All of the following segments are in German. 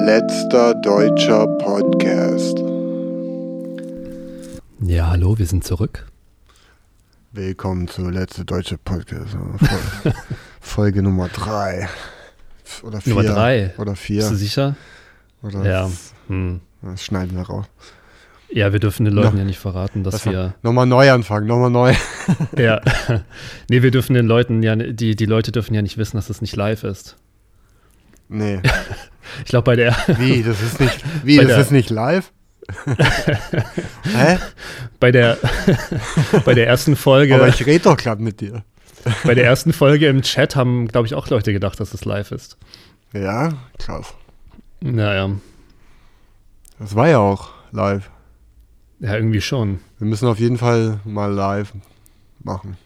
Letzter deutscher Podcast. Ja, hallo, wir sind zurück. Willkommen zu Letzter deutscher Podcast. Folge, Folge Nummer 3. Oder 4. Nummer drei. Oder Bist 4. du sicher? Oder Ja. Hm. Das schneiden wir raus. Ja, wir dürfen den Leuten No- ja nicht verraten, dass Was wir. Nochmal neu anfangen, nochmal neu. Ja. nee, wir dürfen den Leuten ja, die, die Leute dürfen ja nicht wissen, dass es nicht live ist. Nee. Ich glaube, bei der, Wie? Das ist nicht. Wie? Das der- ist nicht live? Hä? bei der, bei der ersten Aber Folge, ich rede doch gerade mit dir. bei der ersten Folge im Chat haben, glaube ich, auch Leute gedacht, dass es live ist. Ja, krass. Naja, Das war ja auch live. ja, irgendwie schon. Wir müssen auf jeden Fall mal live machen.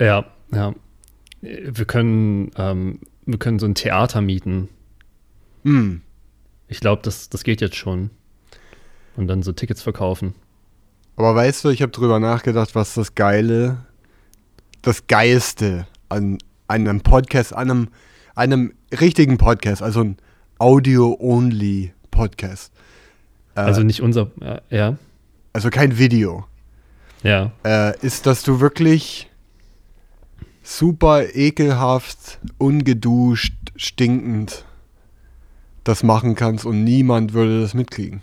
Ja, ja. Wir können, ähm, wir können so ein Theater mieten. Hm. Ich glaube, das, das geht jetzt schon. Und dann so Tickets verkaufen. Aber weißt du, ich habe drüber nachgedacht, was das Geile, das Geilste an, an einem Podcast, an einem, einem richtigen Podcast, also ein Audio-Only-Podcast. Äh, Also nicht unser, äh, ja, also kein Video. ja. Äh, ist, dass du wirklich super ekelhaft, ungeduscht, stinkend das machen kannst und niemand würde das mitkriegen.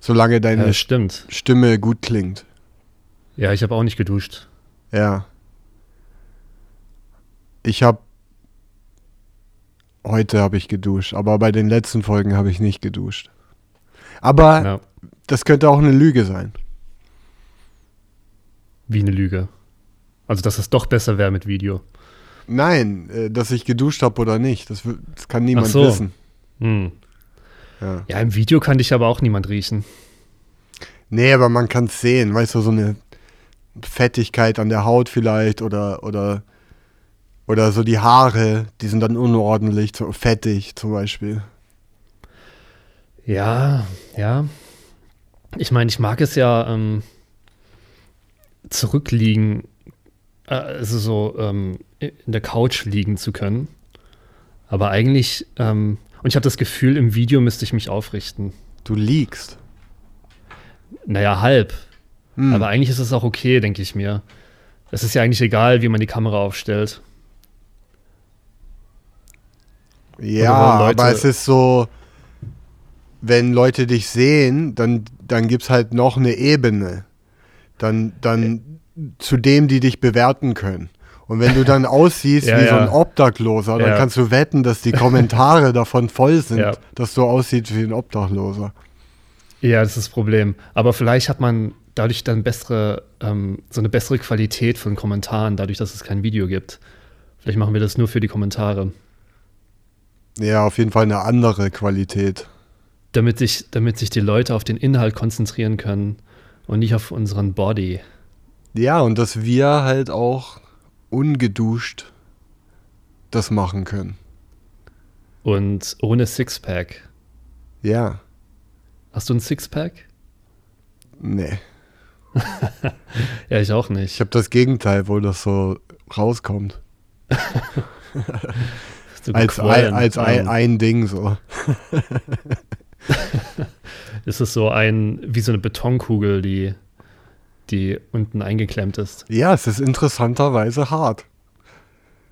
Solange deine Ja. Stimme gut klingt. Ja, ich habe auch nicht geduscht. Ja. Ich habe heute habe ich geduscht, aber bei den letzten Folgen habe ich nicht geduscht. Aber Ja, das könnte auch eine Lüge sein. wie eine Lüge. Also, dass es doch besser wäre mit Video. Nein, äh, dass ich geduscht habe oder nicht, das, das kann niemand Ach so. wissen. Hm. Ja. Ja, im Video kann dich aber auch niemand riechen. Nee, aber man kann es sehen, weißt du, so eine Fettigkeit an der Haut vielleicht oder oder oder so die Haare, die sind dann unordentlich, so fettig zum Beispiel. Ja, ja. Ich meine, ich mag es ja ähm, zurückliegen, äh, also so ähm, in der Couch liegen zu können. Aber eigentlich, ähm, und ich habe das Gefühl, im Video müsste ich mich aufrichten. Du liegst. Naja, halb. Hm. Aber eigentlich ist es auch okay, denke ich mir. Es ist ja eigentlich egal, wie man die Kamera aufstellt. Ja, Leute- aber es ist so, wenn Leute dich sehen, dann, dann gibt es halt noch eine Ebene. Dann, dann zu dem, die dich bewerten können. Und wenn du dann aussiehst Ja, wie so ja. ein Obdachloser, dann Ja. kannst du wetten, dass die Kommentare davon voll sind, dass du aussiehst wie ein Obdachloser. Ja, das ist das Problem. Aber vielleicht hat man dadurch dann bessere, ähm, so eine bessere Qualität von Kommentaren, dadurch, dass es kein Video gibt. Vielleicht machen wir das nur für die Kommentare. Ja, auf jeden Fall eine andere Qualität. Damit sich, damit sich die Leute auf den Inhalt konzentrieren können und nicht auf unseren Body. Ja, und dass wir halt auch ungeduscht das machen können. Und ohne Sixpack. Ja, Hast du ein Sixpack? nee. Ja, ich auch Ich nicht. habe das Gegenteil, wo das so rauskommt. So Als, ein, als ein, Ähm, ein Ding so. Ist es so ein, wie so eine Betonkugel, die, die unten eingeklemmt ist. Ja, es ist interessanterweise hart.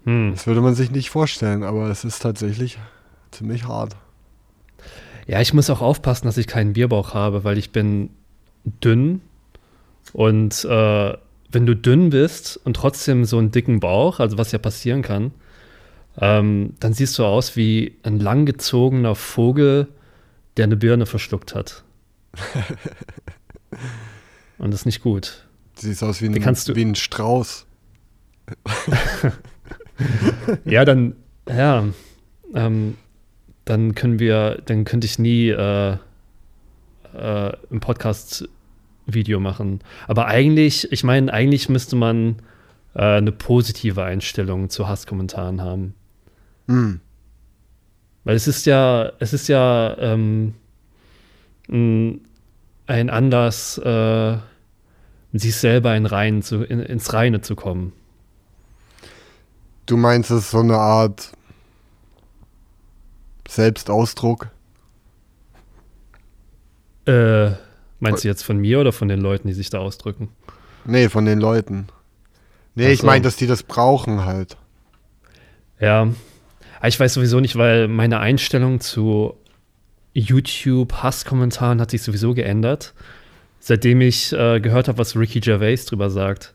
Hm. Das würde man sich nicht vorstellen, aber es ist tatsächlich ziemlich hart. Ja, ich muss auch aufpassen, dass ich keinen Bierbauch habe, weil ich bin dünn. Und äh, wenn du dünn bist und trotzdem so einen dicken Bauch, also was ja passieren kann, ähm, dann siehst du aus wie ein langgezogener Vogel, der eine Birne verschluckt hat. und das ist nicht gut. Siehst aus wie ein, wie ein Strauß. Ja, dann, ja, ähm, dann können wir, dann könnte ich nie äh, äh, im Podcast Video machen. Aber eigentlich, ich meine, eigentlich müsste man äh, eine positive Einstellung zu Hasskommentaren haben. Hm. Weil es ist ja, es ist ja ähm, m, ein Anlass, äh, sich selber in Rein zu, in, ins Reine zu kommen. Du meinst, es ist so eine Art Selbstausdruck? Äh, meinst du jetzt von mir oder von den Leuten, die sich da ausdrücken? Nee, von den Leuten. Nee, Ach ich so. meine, dass die das brauchen halt. Ja. Aber Ich weiß sowieso nicht, weil meine Einstellung zu YouTube-Hasskommentaren hat sich sowieso geändert, seitdem ich äh, gehört habe, was Ricky Gervais drüber sagt.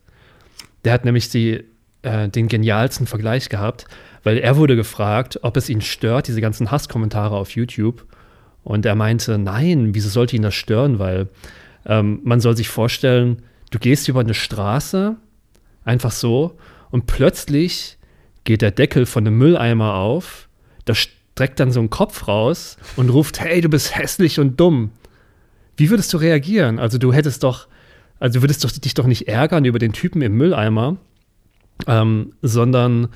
Der hat nämlich die, äh, den genialsten Vergleich gehabt, weil er wurde gefragt, ob es ihn stört, diese ganzen Hasskommentare auf YouTube. Und er meinte, nein, wieso sollte ihn das stören? Weil ähm, man soll sich vorstellen, du gehst über eine Straße, einfach so, und plötzlich geht der Deckel von einem Mülleimer auf, da streckt dann so ein Kopf raus und ruft, hey, du bist hässlich und dumm. Wie würdest du reagieren? Also du hättest doch, also du würdest doch, dich doch nicht ärgern über den Typen im Mülleimer, ähm, sondern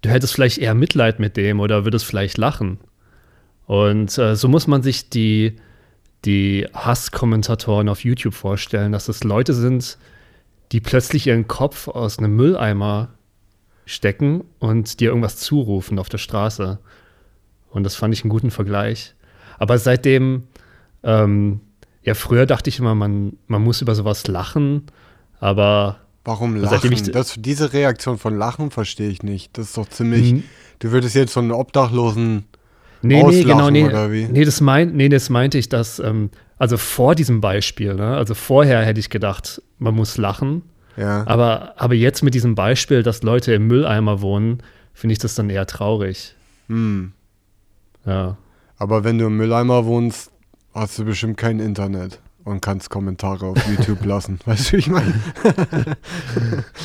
du hättest vielleicht eher Mitleid mit dem oder würdest vielleicht lachen. Und äh, so muss man sich die, die Hasskommentatoren auf YouTube vorstellen, dass es Leute sind, die plötzlich ihren Kopf aus einem Mülleimer stecken und dir irgendwas zurufen auf der Straße. Und das fand ich einen guten Vergleich. Aber seitdem, ähm, ja, früher dachte ich immer, man, man muss über sowas lachen, aber Warum lachen? ich- Das, diese Reaktion von Lachen verstehe ich nicht. Das ist doch ziemlich. Mhm. Du würdest jetzt so einen Obdachlosen. Nee, nee, genau, nee. oder wie? Nee, das, mein, nee, das meinte ich, dass, ähm, also vor diesem Beispiel, ne, also vorher hätte ich gedacht, man muss lachen, Ja. aber, aber jetzt mit diesem Beispiel, dass Leute im Mülleimer wohnen, finde ich das dann eher traurig. Hm. Ja. Aber wenn du im Mülleimer wohnst, hast du bestimmt kein Internet und kannst Kommentare auf YouTube lassen. Weißt du, wie ich meine?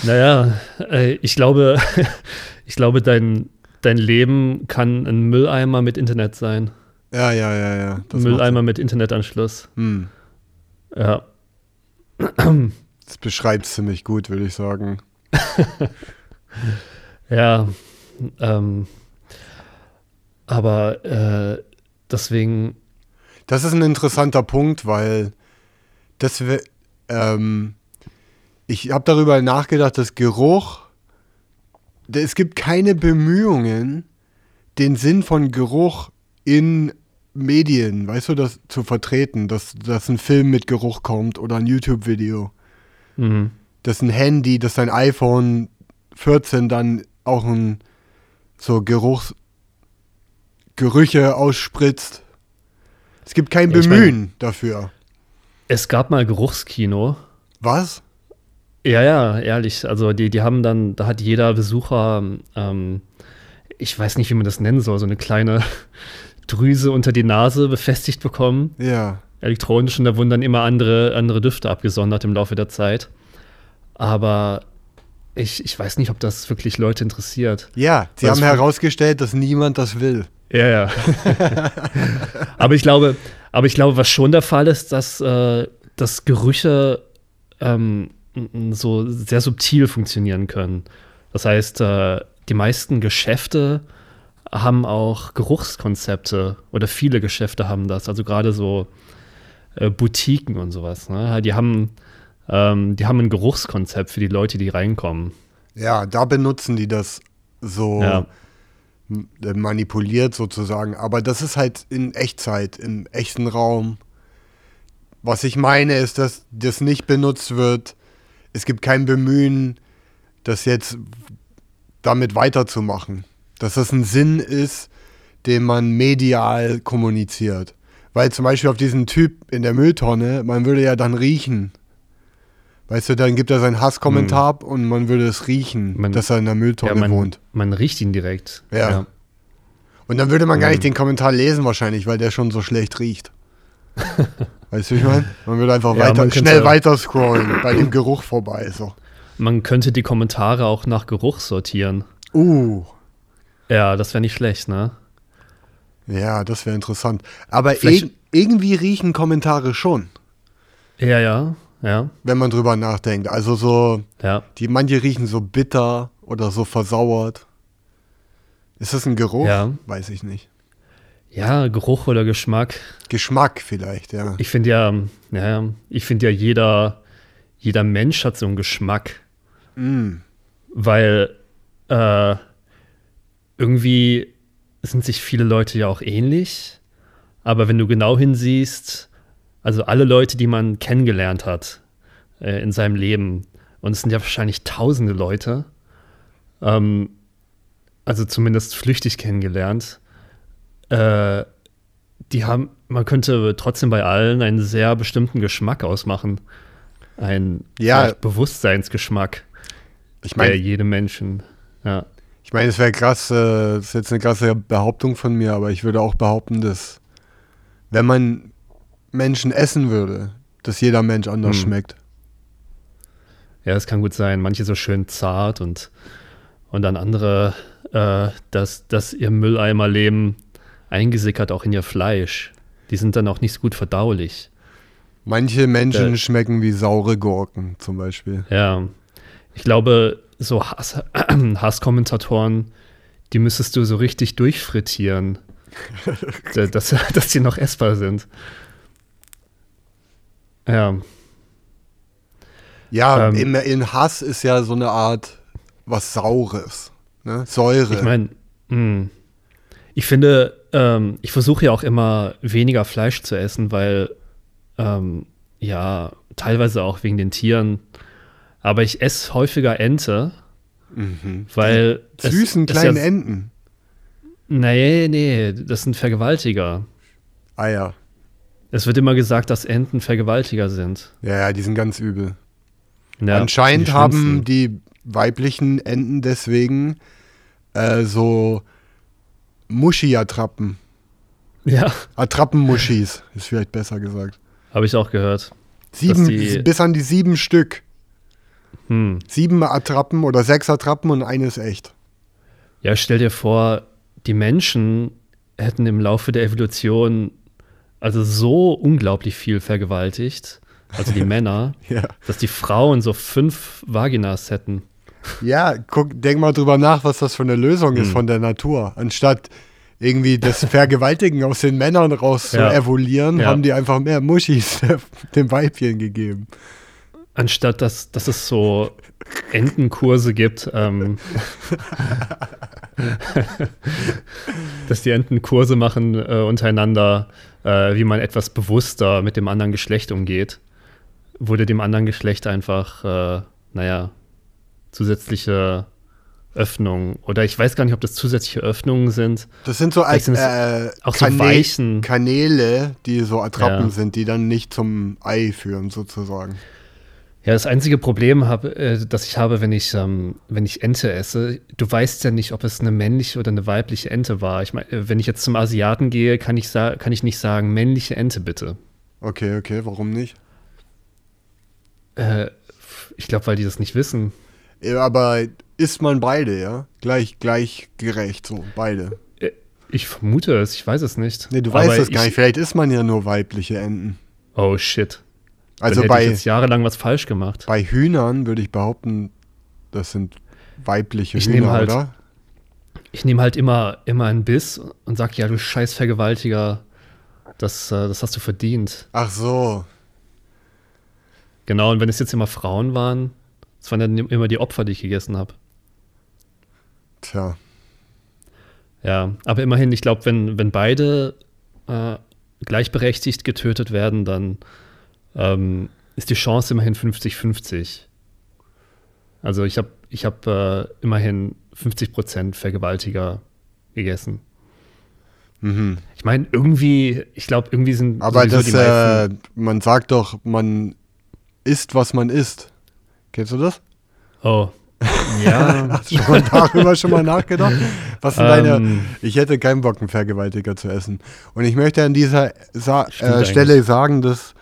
Naja, äh, ich glaube, ich glaube, dein, dein Leben kann ein Mülleimer mit Internet sein. Ja, ja, ja, ja. Das Mülleimer mit Internetanschluss. Hm. Ja. Das beschreibt ziemlich gut, würde ich sagen. Ja, ähm, aber äh, deswegen, Das ist ein interessanter Punkt, weil das ähm, ich habe darüber nachgedacht, dass Geruch, es gibt keine Bemühungen, den Sinn von Geruch in Medien, weißt du, das zu vertreten, dass, dass ein Film mit Geruch kommt oder ein YouTube-Video, mh, dass ein Handy, dass dein iPhone 14 dann auch ein so Geruchs Gerüche ausspritzt. Es gibt kein Ja, ich Bemühen dafür. es gab mal Geruchskino. Was? Ja, ja, ehrlich. Also die, die haben dann, da hat jeder Besucher, ähm, ich weiß nicht, wie man das nennen soll, so eine kleine Drüse unter die Nase befestigt bekommen, Ja. elektronisch, und da wurden dann immer andere, andere Düfte abgesondert im Laufe der Zeit. Aber ich, ich weiß nicht, ob das wirklich Leute interessiert. Ja, sie haben herausgestellt, dass niemand das will. Ja, ja. aber ich glaube, aber ich glaube, was schon der Fall ist, dass, äh, dass Gerüche ähm, so sehr subtil funktionieren können. Das heißt, äh, die meisten Geschäfte haben auch Geruchskonzepte oder viele Geschäfte haben das. Also gerade so äh, Boutiquen und sowas. Ne? Die haben ähm, die haben ein Geruchskonzept für die Leute, die reinkommen. Ja, da benutzen die das so Ja. Äh, manipuliert sozusagen. Aber das ist halt in Echtzeit, im echten Raum. Was ich meine, ist, dass das nicht benutzt wird. Es gibt kein Bemühen, das jetzt damit weiterzumachen. Dass das ein Sinn ist, den man medial kommuniziert. Weil zum Beispiel auf diesen Typ in der Mülltonne, man würde ja dann riechen. Weißt du, dann gibt er seinen Hasskommentar und man würde es riechen, Hm. Man- dass er in der Mülltonne Ja, man, wohnt. man riecht ihn direkt. Ja. Und dann würde man gar nicht den Kommentar lesen wahrscheinlich, weil der schon so schlecht riecht. weißt du, wie ich meine? Man würde einfach Ja, weiter, schnell weiter scrollen, bei dem Geruch vorbei. So. Man könnte die Kommentare auch nach Geruch sortieren. Uh, Ja, das wäre nicht schlecht, ne? ja, das wäre interessant. Aber ir irgendwie riechen Kommentare schon, Ja, ja, ja, wenn man drüber nachdenkt. Also so, ja. die manche riechen so bitter oder so versauert. Ist das ein Geruch? Ja. Weiß ich nicht. Ja, Geruch oder Geschmack. Geschmack vielleicht, ja. Ich finde ja, ja, ich finde ja, jeder, jeder Mensch hat so einen Geschmack, Mm. weil äh, irgendwie sind sich viele Leute ja auch ähnlich, aber wenn du genau hinsiehst, Also alle Leute, die man kennengelernt hat äh, in seinem Leben, und es sind ja wahrscheinlich tausende Leute, ähm, also zumindest flüchtig kennengelernt, äh, die haben, man könnte trotzdem bei allen einen sehr bestimmten Geschmack ausmachen. Ein Ja. Bewusstseinsgeschmack, Ich meine, jedem Menschen, ja. ich meine, es wäre krass, äh, das ist jetzt eine krasse Behauptung von mir, aber ich würde auch behaupten, dass wenn man Menschen essen würde, dass jeder Mensch anders Hm. schmeckt. Ja, es kann gut sein. Manche so schön zart und, und dann andere, äh, dass, dass ihr Mülleimerleben eingesickert auch in ihr Fleisch. Die sind dann auch nicht so gut verdaulich. Manche Menschen Äh. schmecken wie saure Gurken zum Beispiel. Ja. Ich glaube, so Hass, Hasskommentatoren, die müsstest du so richtig durchfrittieren, da- dass, dass die noch essbar sind. Ja, Ja, Ähm. in, in Hass ist ja so eine Art was Saures. Ne? Säure. Ich meine, ich finde, ähm, ich versuche ja auch immer weniger Fleisch zu essen, weil ähm, ja, teilweise auch wegen den Tieren. Aber ich esse häufiger Ente, mhm. weil es- Süßen es kleinen ja, Enten. Nee, nee, das sind Vergewaltiger. Ah ja. Es wird immer gesagt, dass Enten Vergewaltiger sind. Ja, ja, die sind ganz übel. Ja, Anscheinend die haben die weiblichen Enten deswegen äh, so Muschi-Attrappen. Ja, Attrappenmuschis, ist vielleicht besser gesagt. habe ich auch gehört. Sieben, die- bis an die sieben Stück. Hm. Sieben Attrappen oder sechs Attrappen und eine ist echt. Ja, stell dir vor, die Menschen hätten im Laufe der Evolution also so unglaublich viel vergewaltigt, also die Männer, Ja. dass die Frauen so fünf Vaginas hätten. Ja, guck, denk mal drüber nach, was das für eine Lösung ist Hm. von der Natur. Anstatt irgendwie das Vergewaltigen aus den Männern raus zu Ja. evoluieren, Ja. haben die einfach mehr Muschis dem Weibchen gegeben. Anstatt dass, dass es so Entenkurse gibt, ähm, dass die Enten Kurse machen äh, untereinander, äh, wie man etwas bewusster mit dem anderen Geschlecht umgeht, wurde dem anderen Geschlecht einfach, äh, naja, zusätzliche Öffnungen oder ich weiß gar nicht, ob das zusätzliche Öffnungen sind. Das sind so als, sind äh, auch so Kanä- Weichen. Kanäle, die so Attrappen Ja. sind, die dann nicht zum Ei führen, sozusagen. Ja, das einzige Problem, hab, äh, das ich habe, wenn ich, ähm, wenn ich Ente esse, du weißt ja nicht, ob es eine männliche oder eine weibliche Ente war. Ich meine, wenn ich jetzt zum Asiaten gehe, kann ich, kann ich nicht sagen, männliche Ente bitte. Okay, okay, warum nicht? Äh, ich glaube, weil die das nicht wissen. Ja, aber isst man beide, ja? Gleich, gleich gerecht, so, beide. Äh, Ich vermute es, ich weiß es nicht. Nee, du Aber weißt es gar ich- nicht. Vielleicht isst man ja nur weibliche Enten. Oh shit. Also hätte ich bei, jetzt jahrelang was falsch gemacht. bei Hühnern würde ich behaupten, das sind weibliche Ich Hühner, halt- oder? Ich nehme halt immer, immer einen Biss und sag, ja, du scheiß Vergewaltiger, das, äh, das hast du verdient. Ach so. Genau, und wenn es jetzt immer Frauen waren, das waren dann immer die Opfer, die ich gegessen habe. Tja. Ja, aber immerhin, ich glaube, wenn, wenn beide äh, gleichberechtigt getötet werden, dann ähm, ist die Chance immerhin 50-50. Also ich habe ich hab, äh, immerhin 50% Vergewaltiger gegessen. Mhm. Ich meine, irgendwie, ich glaube, irgendwie sind Aber das, äh, man sagt doch, man isst, was man isst. Kennst du das? Oh. Ja. Hast du schon mal darüber schon mal nachgedacht? Was sind deine. ähm, Ich hätte keinen Bock, einen Vergewaltiger zu essen. Und ich möchte an dieser Sa äh, Stelle sagen, dass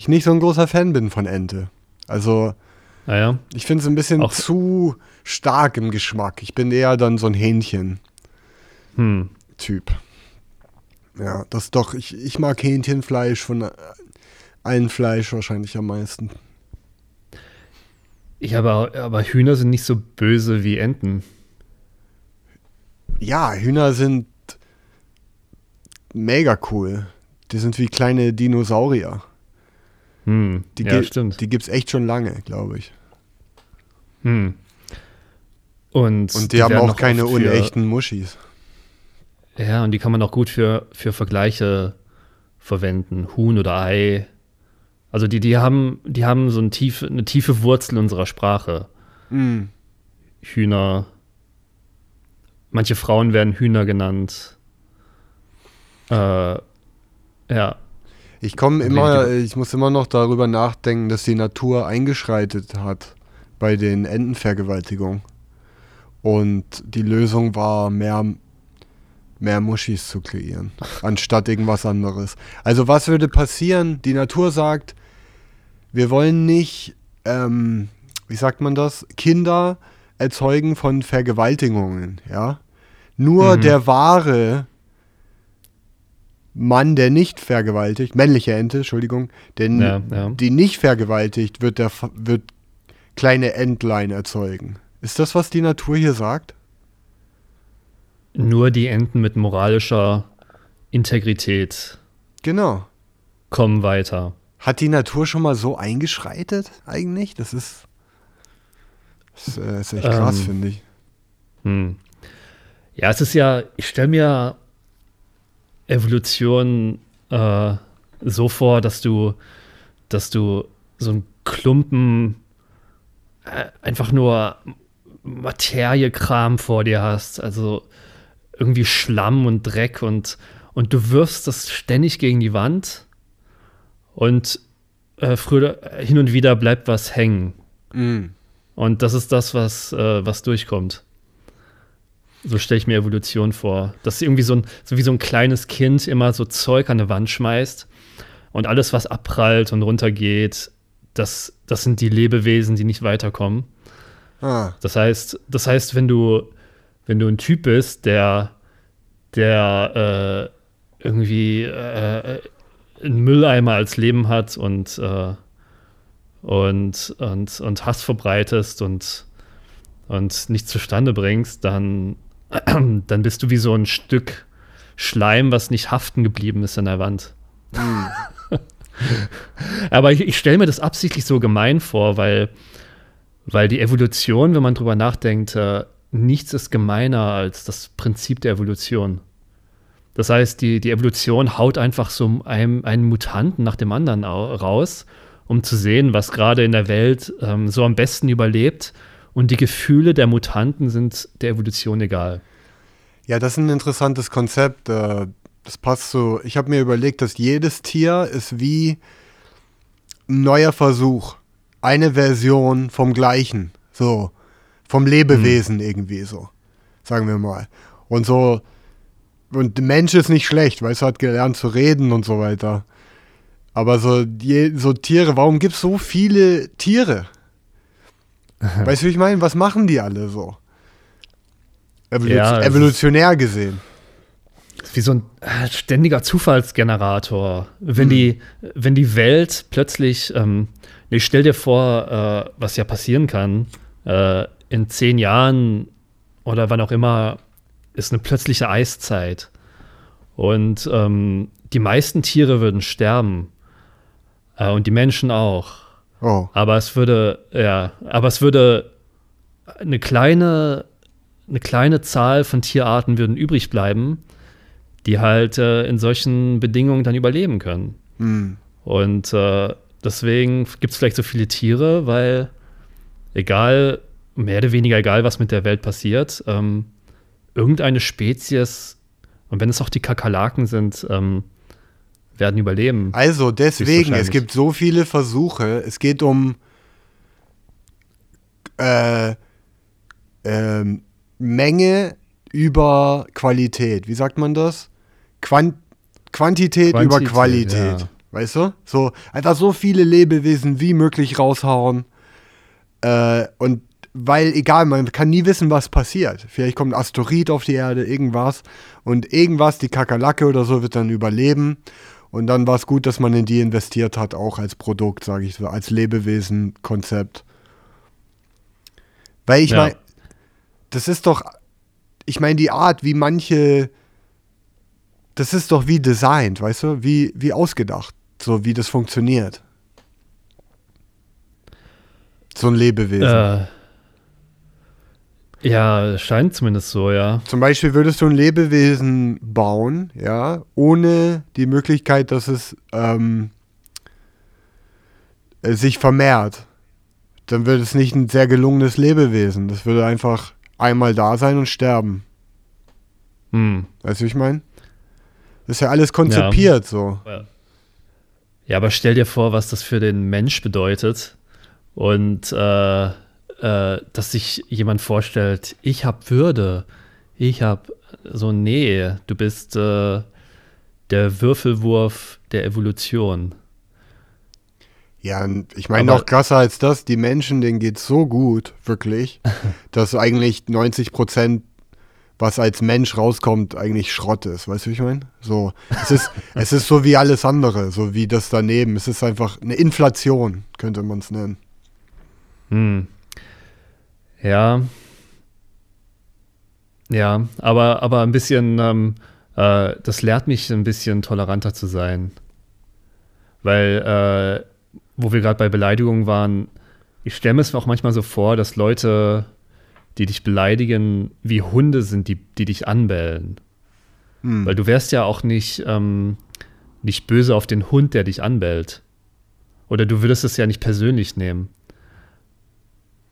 ich nicht so ein großer Fan bin von Ente. Also, naja. ich finde es ein bisschen Auch- zu stark im Geschmack. Ich bin eher dann so ein Hähnchen-Typ. Hm. Ja, das ist doch. Ich, ich mag Hähnchenfleisch von äh, allen Fleisch wahrscheinlich am meisten. Ich aber, aber Hühner sind nicht so böse wie Enten. Ja, Hühner sind mega cool. Die sind wie kleine Dinosaurier. Hm. Die, ja, stimmt. die gibt's echt schon lange, glaube ich. Hm. Und, Und die, haben werden auch keine für- unechten Muschis. Ja, und die kann man auch gut für, für Vergleiche verwenden. Huhn oder Ei. Also die, die haben, die haben so eine tiefe, eine tiefe Wurzel unserer Sprache. Mm. Hühner. Manche Frauen werden Hühner genannt. Äh, ja. Ich komme immer, ich muss immer noch darüber nachdenken, dass die Natur eingeschreitet hat bei den Entenvergewaltigungen. Und die Lösung war, mehr, mehr Muschis zu kreieren, anstatt irgendwas anderes. Also was würde passieren? Die Natur sagt, wir wollen nicht, ähm, wie sagt man das, Kinder erzeugen von Vergewaltigungen, ja. Nur Mhm. der wahre Mann, der nicht vergewaltigt, männliche Ente, Entschuldigung, denn Ja, ja. die nicht vergewaltigt, wird, der, wird kleine Entlein erzeugen. Ist das, was die Natur hier sagt? Nur die Enten mit moralischer Integrität Genau. kommen weiter. Hat die Natur schon mal so eingeschreitet eigentlich? Das ist, das äh, ist echt krass, Ähm, finde ich. Hm. Ja, es ist ja, ich stelle mir Evolution äh, so vor, dass du, dass du so einen Klumpen äh, einfach nur Materiekram vor dir hast, also irgendwie Schlamm und Dreck und, und du wirfst das ständig gegen die Wand und äh, früher, hin und wieder bleibt was hängen. Mm. Und das ist das, was, äh, was durchkommt. So stelle ich mir Evolution vor. Dass irgendwie so, ein, so wie so ein kleines Kind immer so Zeug an eine Wand schmeißt und alles, was abprallt und runtergeht, das, das sind die Lebewesen, die nicht weiterkommen. Ah, Das heißt, das heißt, wenn du, wenn du ein Typ bist, der, der äh, irgendwie äh, einen Mülleimer als Leben hat und, äh, und, und, und Hass verbreitest und, und nichts zustande bringst, dann, dann bist du wie so ein Stück Schleim, was nicht haften geblieben ist an der Wand. Aber ich, ich stelle mir das absichtlich so gemein vor, weil, weil die Evolution, wenn man drüber nachdenkt, äh, nichts ist gemeiner als das Prinzip der Evolution. Das heißt, die, die Evolution haut einfach so einem, einen Mutanten nach dem anderen au- raus, um zu sehen, was gerade in der Welt ähm, so am besten überlebt. Und die Gefühle der Mutanten sind der Evolution egal. Ja, das ist ein interessantes Konzept. äh, Das passt so. Ich habe mir überlegt, dass jedes Tier ist wie ein neuer Versuch. Eine Version vom Gleichen. So. Vom Lebewesen irgendwie so. Sagen wir mal. Und so. Und der Mensch ist nicht schlecht, weil er hat gelernt zu reden und so weiter. Aber so, so Tiere, warum gibt es so viele Tiere? weißt du, wie ich meine? Was machen die alle so? Evolu Ja, evolutionär gesehen. ist wie so ein äh, ständiger Zufallsgenerator. Wenn, die, wenn die Welt plötzlich, ähm, ich stell dir vor, äh, was ja passieren kann, äh, in zehn Jahren oder wann auch immer ist eine plötzliche Eiszeit. Und ähm, die meisten Tiere würden sterben. Äh, und die Menschen auch. Oh. Aber es würde, ja, aber es würde eine kleine, eine kleine Zahl von Tierarten würden übrig bleiben, die halt äh, in solchen Bedingungen dann überleben können. Hm. Und äh, deswegen gibt es vielleicht so viele Tiere, weil egal, mehr oder weniger egal, was mit der Welt passiert, ähm, irgendeine Spezies, und wenn es auch die Kakerlaken sind, ähm, werden überleben. Also deswegen, es gibt so viele Versuche. Es geht um äh, ähm, Menge über Qualität. Wie sagt man das? Quant Quantität, über Quantität, Qualität. ja. Weißt du? So einfach so viele Lebewesen wie möglich raushauen. Äh, und weil, egal, man kann nie wissen, was passiert. Vielleicht kommt ein Asteroid auf die Erde, irgendwas. Und irgendwas, die Kakerlake oder so, wird dann überleben. Und dann war es gut, dass man in die investiert hat, auch als Produkt, sage ich so, als Lebewesen-Konzept. Weil ich Ja. meine, das ist doch, ich meine, die Art, wie manche, das ist doch wie designt, weißt du, wie, wie ausgedacht, so wie das funktioniert. So ein Lebewesen. Äh, ja, scheint zumindest so, ja. Zum Beispiel würdest du ein Lebewesen bauen, ja, ohne die Möglichkeit, dass es, ähm, äh, sich vermehrt, dann wird es nicht ein sehr gelungenes Lebewesen. Das würde einfach einmal da sein und sterben. Hm. Weißt du, wie ich meine? Das ist ja alles konzipiert so. Ja. ja, aber stell dir vor, was das für den Mensch bedeutet. Und äh, äh, dass sich jemand vorstellt, ich habe Würde, ich habe so, nee, du bist äh, der Würfelwurf der Evolution. Ja, ich meine noch krasser als das, die Menschen, denen geht so gut, wirklich, dass eigentlich 90 Prozent, was als Mensch rauskommt, eigentlich Schrott ist. Weißt du, wie ich meine? So, es ist, es ist so wie alles andere, so wie das daneben. Es ist einfach eine Inflation, könnte man es nennen. Hm. Ja. Ja, aber, aber ein bisschen, ähm, äh, das lehrt mich ein bisschen toleranter zu sein. Weil, äh, wo wir gerade bei Beleidigungen waren, ich stelle mir es auch manchmal so vor, dass Leute, die dich beleidigen, wie Hunde sind, die, die dich anbellen. Hm. Weil du wärst ja auch nicht, ähm, nicht böse auf den Hund, der dich anbellt. Oder du würdest es ja nicht persönlich nehmen.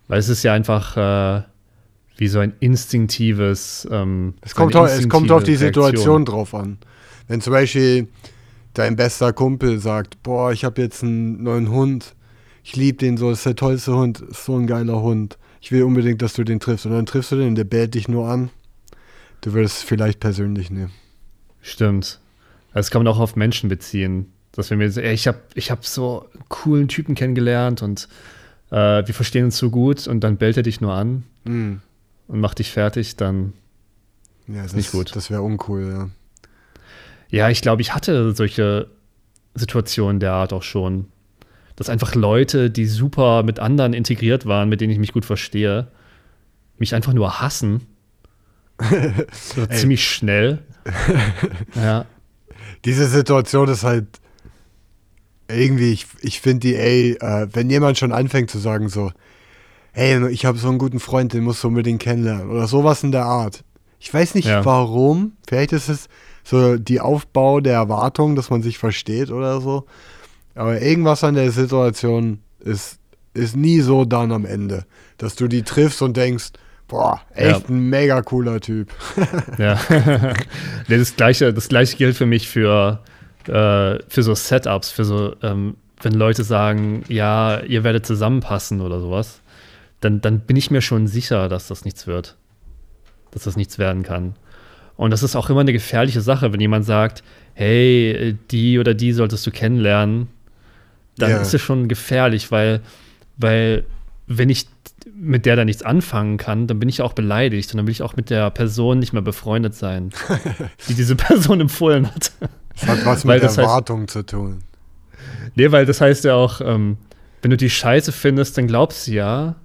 Weil es ist ja einfach äh, wie so ein instinktives. Ähm, es, kommt auch, es kommt auf die Situation drauf an. Wenn zum Beispiel dein bester Kumpel sagt, boah, ich habe jetzt einen neuen Hund, ich liebe den so, das ist der tollste Hund, ist so ein geiler Hund. Ich will unbedingt, dass du den triffst. Und dann triffst du den und der bellt dich nur an. Du würdest es vielleicht persönlich nehmen. Stimmt. Das kann man auch auf Menschen beziehen. Dass wir mir so, ey, ich habe ich hab so einen coolen Typen kennengelernt und äh, wir verstehen uns so gut und dann bellt er dich nur an mm. und macht dich fertig, dann ja, ist nicht gut. Das wäre uncool, ja. Ja, ich glaube, ich hatte solche Situationen der Art auch schon. Dass einfach Leute, die super mit anderen integriert waren, mit denen ich mich gut verstehe, mich einfach nur hassen. so ziemlich schnell. ja. Diese Situation ist halt irgendwie, ich, ich finde die, ey, äh, wenn jemand schon anfängt zu sagen so, hey, ich habe so einen guten Freund, den musst du unbedingt kennenlernen oder sowas in der Art. Ich weiß nicht ja. warum, vielleicht ist es so die Aufbau der Erwartung, dass man sich versteht oder so, aber irgendwas an der Situation ist, ist nie so dann am Ende, dass du die triffst und denkst, boah, echt ja. ein mega cooler Typ. ja, das gleiche, das gleiche gilt für mich für äh, für so Setups, für so, ähm, wenn Leute sagen, ja, ihr werdet zusammenpassen oder sowas, dann, dann bin ich mir schon sicher, dass das nichts wird. Dass das nichts werden kann. Und das ist auch immer eine gefährliche Sache, wenn jemand sagt, hey, die oder die solltest du kennenlernen, dann ja. ist es schon gefährlich, weil, weil wenn ich mit der da nichts anfangen kann, dann bin ich auch beleidigt und dann will ich auch mit der Person nicht mehr befreundet sein, die diese Person empfohlen hat. Das hat was mit Erwartung heißt, zu tun. Nee, weil das heißt ja auch, ähm, wenn du die Scheiße findest, dann glaubst du ja,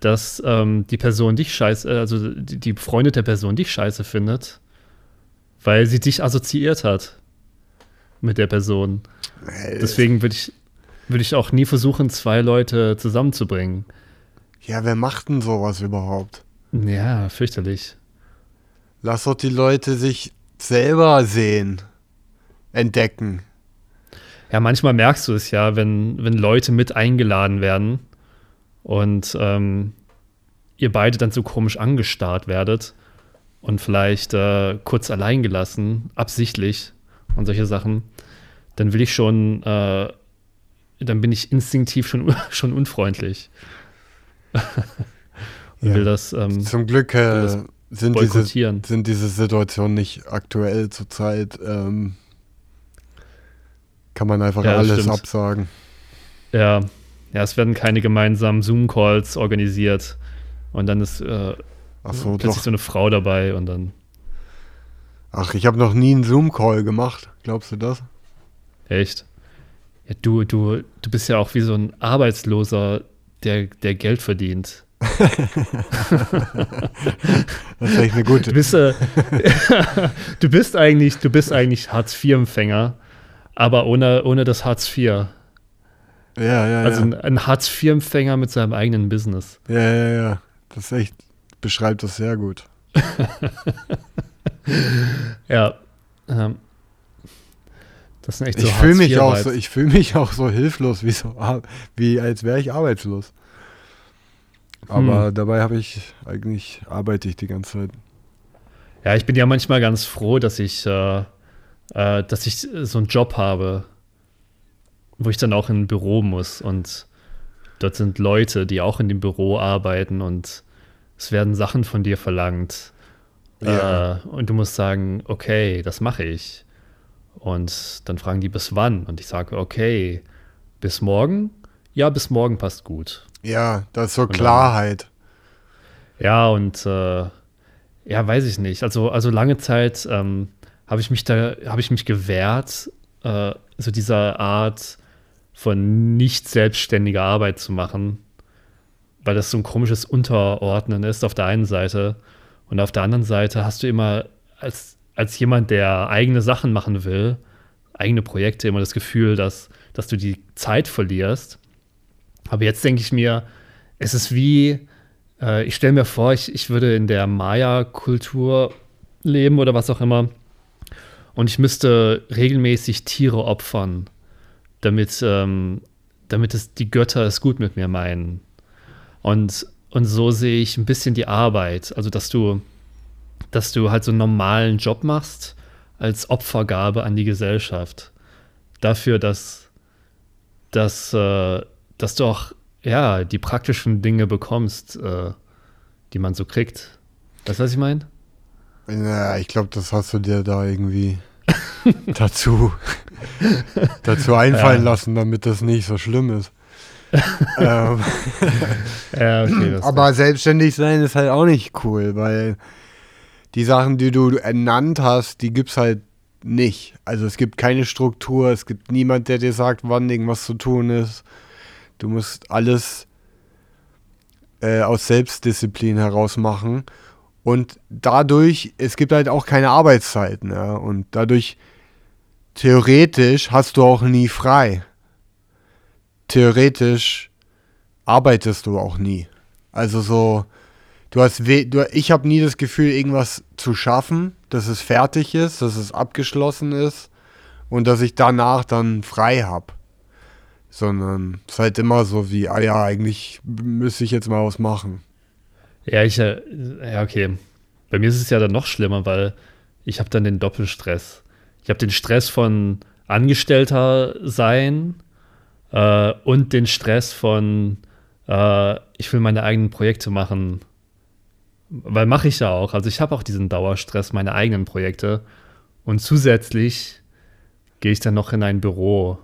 dass ähm, die Person dich scheiße, äh, also die, die befreundete Person dich scheiße findet, weil sie dich assoziiert hat mit der Person. Deswegen würde ich, würd ich auch nie versuchen, zwei Leute zusammenzubringen. Ja, wer macht denn sowas überhaupt? Ja, fürchterlich. Lass doch die Leute sich selber sehen entdecken. Ja, manchmal merkst du es ja, wenn, wenn Leute mit eingeladen werden und ähm, ihr beide dann so komisch angestarrt werdet und vielleicht äh, kurz allein gelassen, absichtlich und solche Sachen, dann will ich schon, äh, dann bin ich instinktiv schon, schon unfreundlich. und ja. will das. Ähm, Zum Glück äh, sind, diese, sind diese Situationen nicht aktuell zurzeit. Ähm, kann man einfach ja, alles stimmt. absagen. Ja. ja, es werden keine gemeinsamen Zoom-Calls organisiert. Und dann ist äh, so, plötzlich doch. so eine Frau dabei und dann. Ach, ich habe noch nie einen Zoom-Call gemacht. Glaubst du das? Echt? Ja, du, du, du bist ja auch wie so ein Arbeitsloser, der, der Geld verdient. das ist echt eine gute. Du bist, äh, du bist eigentlich, du bist eigentlich Hartz-IV-Empfänger aber ohne, ohne das Hartz IV. Ja, ja, also ein, ein Hartz-IV-Empfänger mit seinem eigenen Business. Ja, ja, ja. Das ist echt, beschreibt das sehr gut. ja. Ähm, Das sind echt ich so fühle mich, auch so, ich fühl mich auch so hilflos, wie, so, wie als wäre ich arbeitslos. Aber dabei habe ich, eigentlich arbeite ich die ganze Zeit. Ja, ich bin ja manchmal ganz froh, dass ich, äh, äh, dass ich so einen Job habe, wo ich dann auch in ein Büro muss und dort sind Leute, die auch in dem Büro arbeiten und es werden Sachen von dir verlangt. Ja. Äh, und du musst sagen, okay, das mache ich. Und dann fragen die, bis wann? Und ich sage, okay, bis morgen? Ja, bis morgen passt gut. Ja, das ist so dann- Klarheit. Ja, und äh, ja, weiß ich nicht. Also, also lange Zeit ähm, habe ich mich da, habe ich mich gewehrt, äh, so dieser Art von nicht selbstständiger Arbeit zu machen, weil das so ein komisches Unterordnen ist auf der einen Seite und auf der anderen Seite hast du immer als, als jemand, der eigene Sachen machen will, eigene Projekte, immer das Gefühl, dass, dass du die Zeit verlierst. Aber jetzt denke ich mir, es ist wie, äh, ich stelle mir vor, ich, ich würde in der Maya-Kultur leben oder was auch immer. Und ich müsste regelmäßig Tiere opfern, damit, ähm, damit es die Götter es gut mit mir meinen. Und, und so sehe ich ein bisschen die Arbeit. Also, dass du, dass du halt so einen normalen Job machst als Opfergabe an die Gesellschaft. Dafür, dass, dass, äh, dass du auch ja, die praktischen Dinge bekommst, äh, die man so kriegt. Weißt du, was ich meine? Ja, ich glaube, das hast du dir da irgendwie dazu, dazu einfallen Ja. lassen, damit das nicht so schlimm ist. ähm, Ja, okay. Aber selbstständig sein ist halt auch nicht cool, weil die Sachen, die du ernannt hast, die gibt's halt nicht. Also es gibt keine Struktur, es gibt niemand, der dir sagt, wann irgendwas zu tun ist. Du musst alles äh, aus Selbstdisziplin heraus machen. Und dadurch, es gibt halt auch keine Arbeitszeiten. Ja? Und dadurch, theoretisch, hast du auch nie frei. Theoretisch arbeitest du auch nie. Also so, du hast, du, ich habe nie das Gefühl, irgendwas zu schaffen, dass es fertig ist, dass es abgeschlossen ist und dass ich danach dann frei habe. Sondern es ist halt immer so wie, ah ja, eigentlich müsste ich jetzt mal was machen. Ja, ich, äh, ja, okay. Bei mir ist es ja dann noch schlimmer, weil ich habe dann den Doppelstress. Ich habe den Stress von Angestellter sein äh, und den Stress von, äh, ich will meine eigenen Projekte machen. Weil mache ich ja auch. Also ich habe auch diesen Dauerstress, meine eigenen Projekte. Und zusätzlich gehe ich dann noch in ein Büro,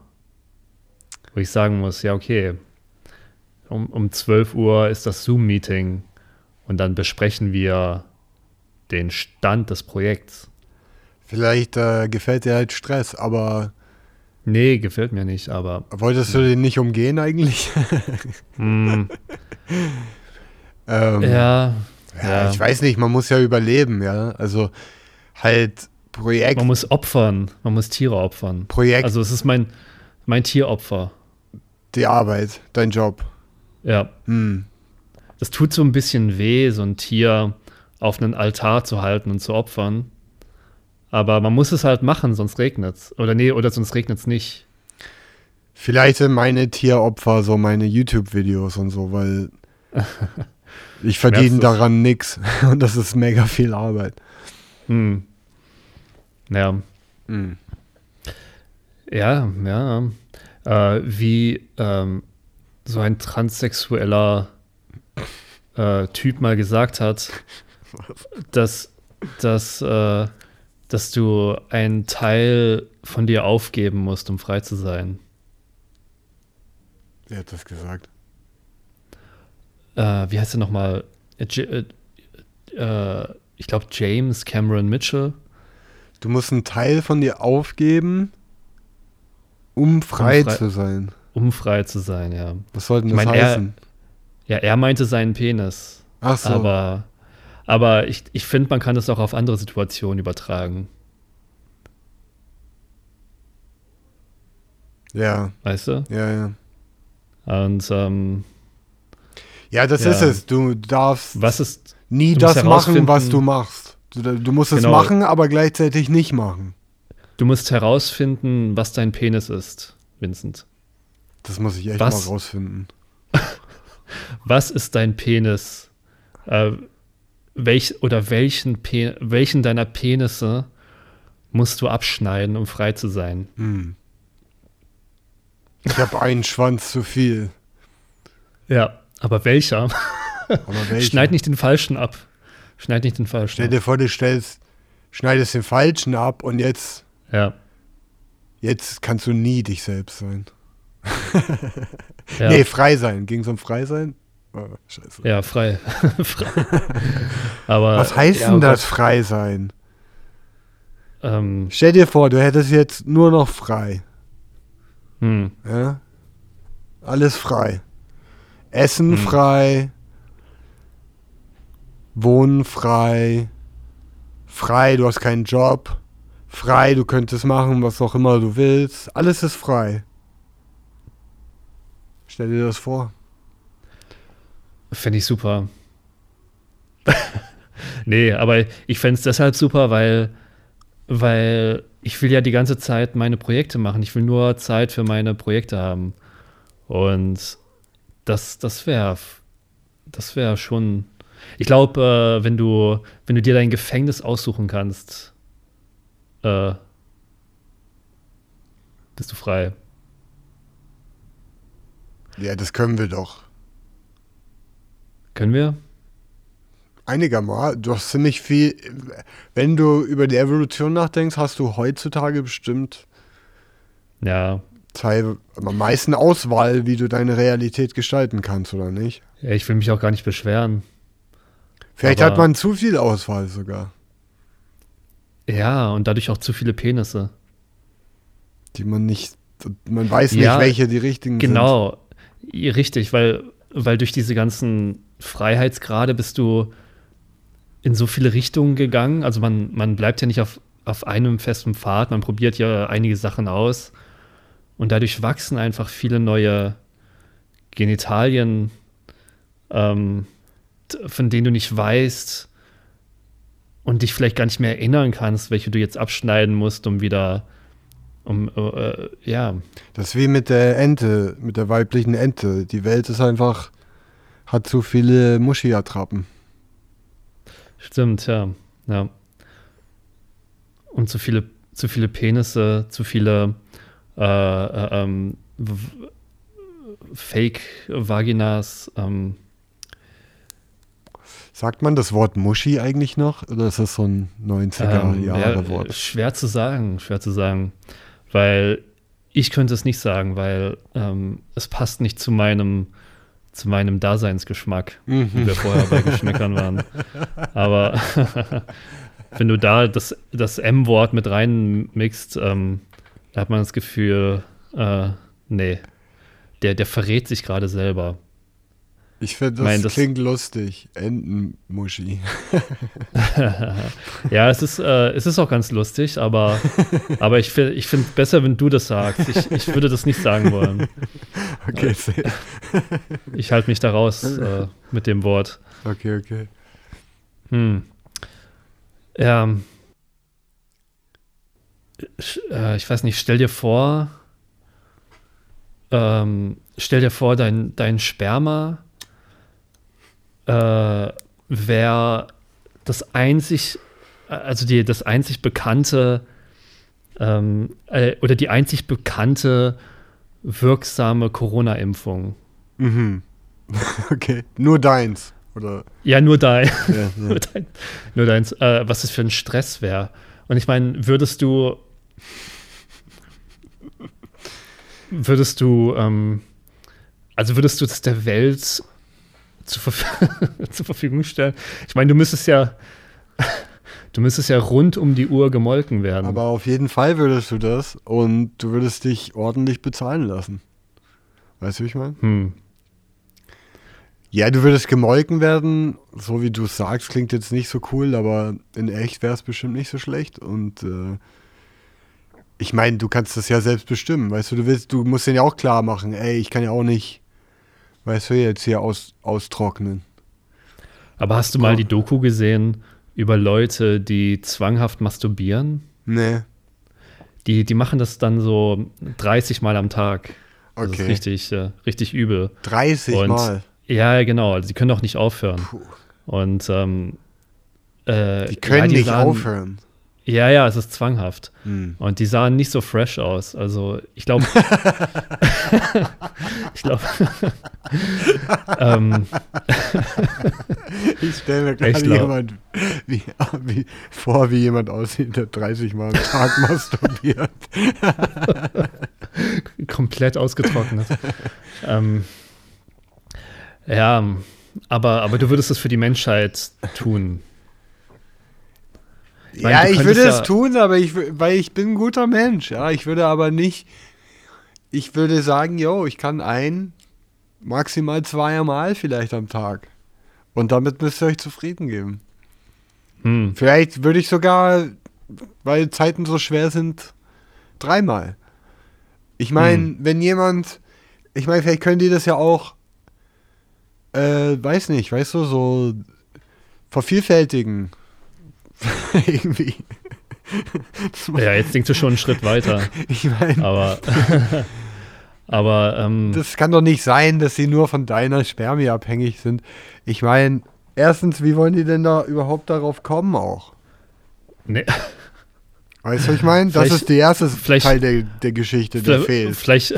wo ich sagen muss, ja, okay, um, um 12 Uhr ist das Zoom-Meeting und dann besprechen wir den Stand des Projekts. Vielleicht äh, gefällt dir halt Stress, aber Nee, gefällt mir nicht, aber wolltest du den nicht umgehen eigentlich? mm, ähm, ja, ja, ja. ich weiß nicht, man muss ja überleben, ja. Also halt Projekt, man muss opfern, man muss Tiere opfern. Projekt, Also es ist mein, mein Tieropfer. die Arbeit, dein Job. Ja, Hm. Das tut so ein bisschen weh, so ein Tier auf einen Altar zu halten und zu opfern. Aber man muss es halt machen, sonst regnet es. Oder nee, oder sonst regnet es nicht. Vielleicht sind meine Tieropfer so meine YouTube-Videos und so, weil ich verdiene daran nichts und das ist mega viel Arbeit. Hm. Ja, Hm. Ja, ja. Äh, wie ähm, so ein transsexueller äh, Typ mal gesagt hat, dass, dass, äh, dass du einen Teil von dir aufgeben musst, um frei zu sein. Wer hat das gesagt? Äh, wie heißt er nochmal? Äh, äh, äh, ich glaube James Cameron Mitchell. Du musst einen Teil von dir aufgeben, um frei, frei- zu sein. Um frei zu sein, ja. Was soll denn Ich das mein, er- heißen? Ja, er meinte seinen Penis. Ach so. Aber, aber ich, ich finde, man kann das auch auf andere Situationen übertragen. ja, Weißt du? ja, ja. Und ähm, Ja, das Ja. ist es. Du darfst was ist. nie das machen, was du machst. Du, du musst es Genau. machen, aber gleichzeitig nicht machen. Du musst herausfinden, was dein Penis ist, Vincent. Das muss ich echt Was? mal rausfinden. Was ist dein Penis? Äh, welch, oder welchen, Pe welchen deiner Penisse musst du abschneiden, um frei zu sein? Hm. Ich habe einen Schwanz zu viel. Ja, aber welcher? Aber welcher? Schneid nicht den falschen ab. Schneid nicht den falschen Stell dir vor, du stellst, schneidest den falschen ab und jetzt, Ja. jetzt kannst du nie dich selbst sein. Ja, Nee, frei sein. Ging es um frei sein? Oh, scheiße. ja frei. frei. Aber, Was heißt ja, denn das, frei sein? Ähm, Stell dir vor, du hättest jetzt nur noch frei. hm. Ja? Alles frei. Essen Hm. frei. Wohnen frei. Frei, du hast keinen Job. Frei, du könntest machen, was auch immer du willst. Alles ist frei. Stell dir das vor. Fände ich super. nee, aber ich fände es deshalb super, weil, weil ich will ja die ganze Zeit meine Projekte machen. Ich will nur Zeit für meine Projekte haben. Und das, das wäre das wäre schon. Ich glaube, äh, wenn du, wenn du dir dein Gefängnis aussuchen kannst, äh, bist du frei. Ja, das können wir doch. Können wir? Einigermaßen. Du hast ziemlich viel. Wenn du über die Evolution nachdenkst, hast du heutzutage bestimmt Ja. Teil, am meisten Auswahl, wie du deine Realität gestalten kannst, oder nicht? ja ich will mich auch gar nicht beschweren. Vielleicht Aber- hat man zu viel Auswahl sogar, Ja, und dadurch auch zu viele Penisse. die man nicht. Man weiß nicht, Ja, welche die richtigen Genau, Ja, richtig, weil, weil durch diese ganzen Freiheitsgrade bist du in so viele Richtungen gegangen. Also man, man bleibt ja nicht auf, auf einem festen Pfad, man probiert ja einige Sachen aus. Und dadurch wachsen einfach viele neue Genitalien, ähm, von denen du nicht weißt und dich vielleicht gar nicht mehr erinnern kannst, welche du jetzt abschneiden musst, um wieder, um, äh, ja. Das ist wie mit der Ente, mit der weiblichen Ente. Die Welt ist einfach, hat zu viele Muschi-Attrappen. Stimmt, ja. ja. Und zu viele, zu viele Penisse, zu viele äh, äh, ähm, Fake-Vaginas. Ähm, Sagt man das Wort Muschi eigentlich noch? Oder ist das so ein ähm, ja, 90er-Jahre-Wort? schwer zu sagen, schwer zu sagen. Weil ich könnte es nicht sagen, weil ähm, es passt nicht zu meinem, zu meinem Daseinsgeschmack, wie wir vorher bei Geschmäckern waren. Aber wenn du da das, das M-Wort mit reinmixst, ähm, da hat man das Gefühl, äh, nee, der, der verrät sich gerade selber. Ich finde, das, mein, das- klingt lustig. Entenmuschi. Ja, es ist, äh, es ist auch ganz lustig, aber, aber ich, ich finde besser, wenn du das sagst. Ich, ich würde das nicht sagen wollen. Okay, sehr- Ich halte mich da raus äh, mit dem Wort. okay, okay. Hm. Ja. Ich, äh, ich weiß nicht, stell dir vor, ähm, stell dir vor, dein, dein Sperma äh, wäre das einzig, also die, das einzig bekannte ähm, äh, oder die einzig bekannte wirksame Corona-Impfung. Mhm. Okay, nur deins. Oder? Ja, nur dein. Ja, nur, dein, nur deins, äh, was das für ein Stress wäre. Und ich meine, würdest du, würdest du, ähm, also würdest du das der Welt zur, Verf zur Verfügung stellen? Ich meine, du müsstest ja, du müsstest ja rund um die Uhr gemolken werden. Aber auf jeden Fall würdest du das und du würdest dich ordentlich bezahlen lassen. Weißt du, wie ich meine? hm. Ja, du würdest gemolken werden, so wie du es sagst, klingt jetzt nicht so cool, aber in echt wäre es bestimmt nicht so schlecht. Und äh, ich meine, du kannst das ja selbst bestimmen, weißt du, du willst, du musst den ja auch klar machen, ey, ich kann ja auch nicht, weißt du, jetzt hier aus, austrocknen. Aber hast du mal die Doku gesehen über Leute, die zwanghaft masturbieren? Nee. Die, die machen das dann so 30 Mal am Tag. Das Okay. ist richtig, äh, richtig übel. 30 Und- Mal. Ja, genau. Also die können auch nicht aufhören. Puh. Und ähm, äh, Die können ja, die nicht sahen, aufhören. Ja, ja, es ist zwanghaft. Hm. Und die sahen nicht so fresh aus. Also ich glaube, ich glaube, ähm, Ich stelle mir gerade jemand wie, wie, vor, wie jemand aussieht, der 30 Mal am Tag masturbiert. komplett ausgetrocknet. ähm, ja, aber, aber du würdest es für die Menschheit tun. Meine, ja, ich würde ja- es tun, aber ich, weil ich bin ein guter Mensch. Ja, ich würde aber nicht, ich würde sagen, yo, ich kann ein, maximal zweimal vielleicht am Tag. Und damit müsst ihr euch zufrieden geben. Hm. Vielleicht würde ich sogar, weil Zeiten so schwer sind, dreimal. Ich meine, Hm. wenn jemand, ich meine, vielleicht können die das ja auch, äh, weiß nicht, weißt du, so vervielfältigen. Irgendwie. Ja, jetzt denkst du schon einen Schritt weiter. Ich meine, Aber, aber ähm, das kann doch nicht sein, dass sie nur von deiner Spermie abhängig sind. Ich meine, erstens, wie wollen die denn da überhaupt darauf kommen auch? nee, Weißt du, was ich meine? Das ist der erste Teil der, der Geschichte, der fehlt. vielleicht,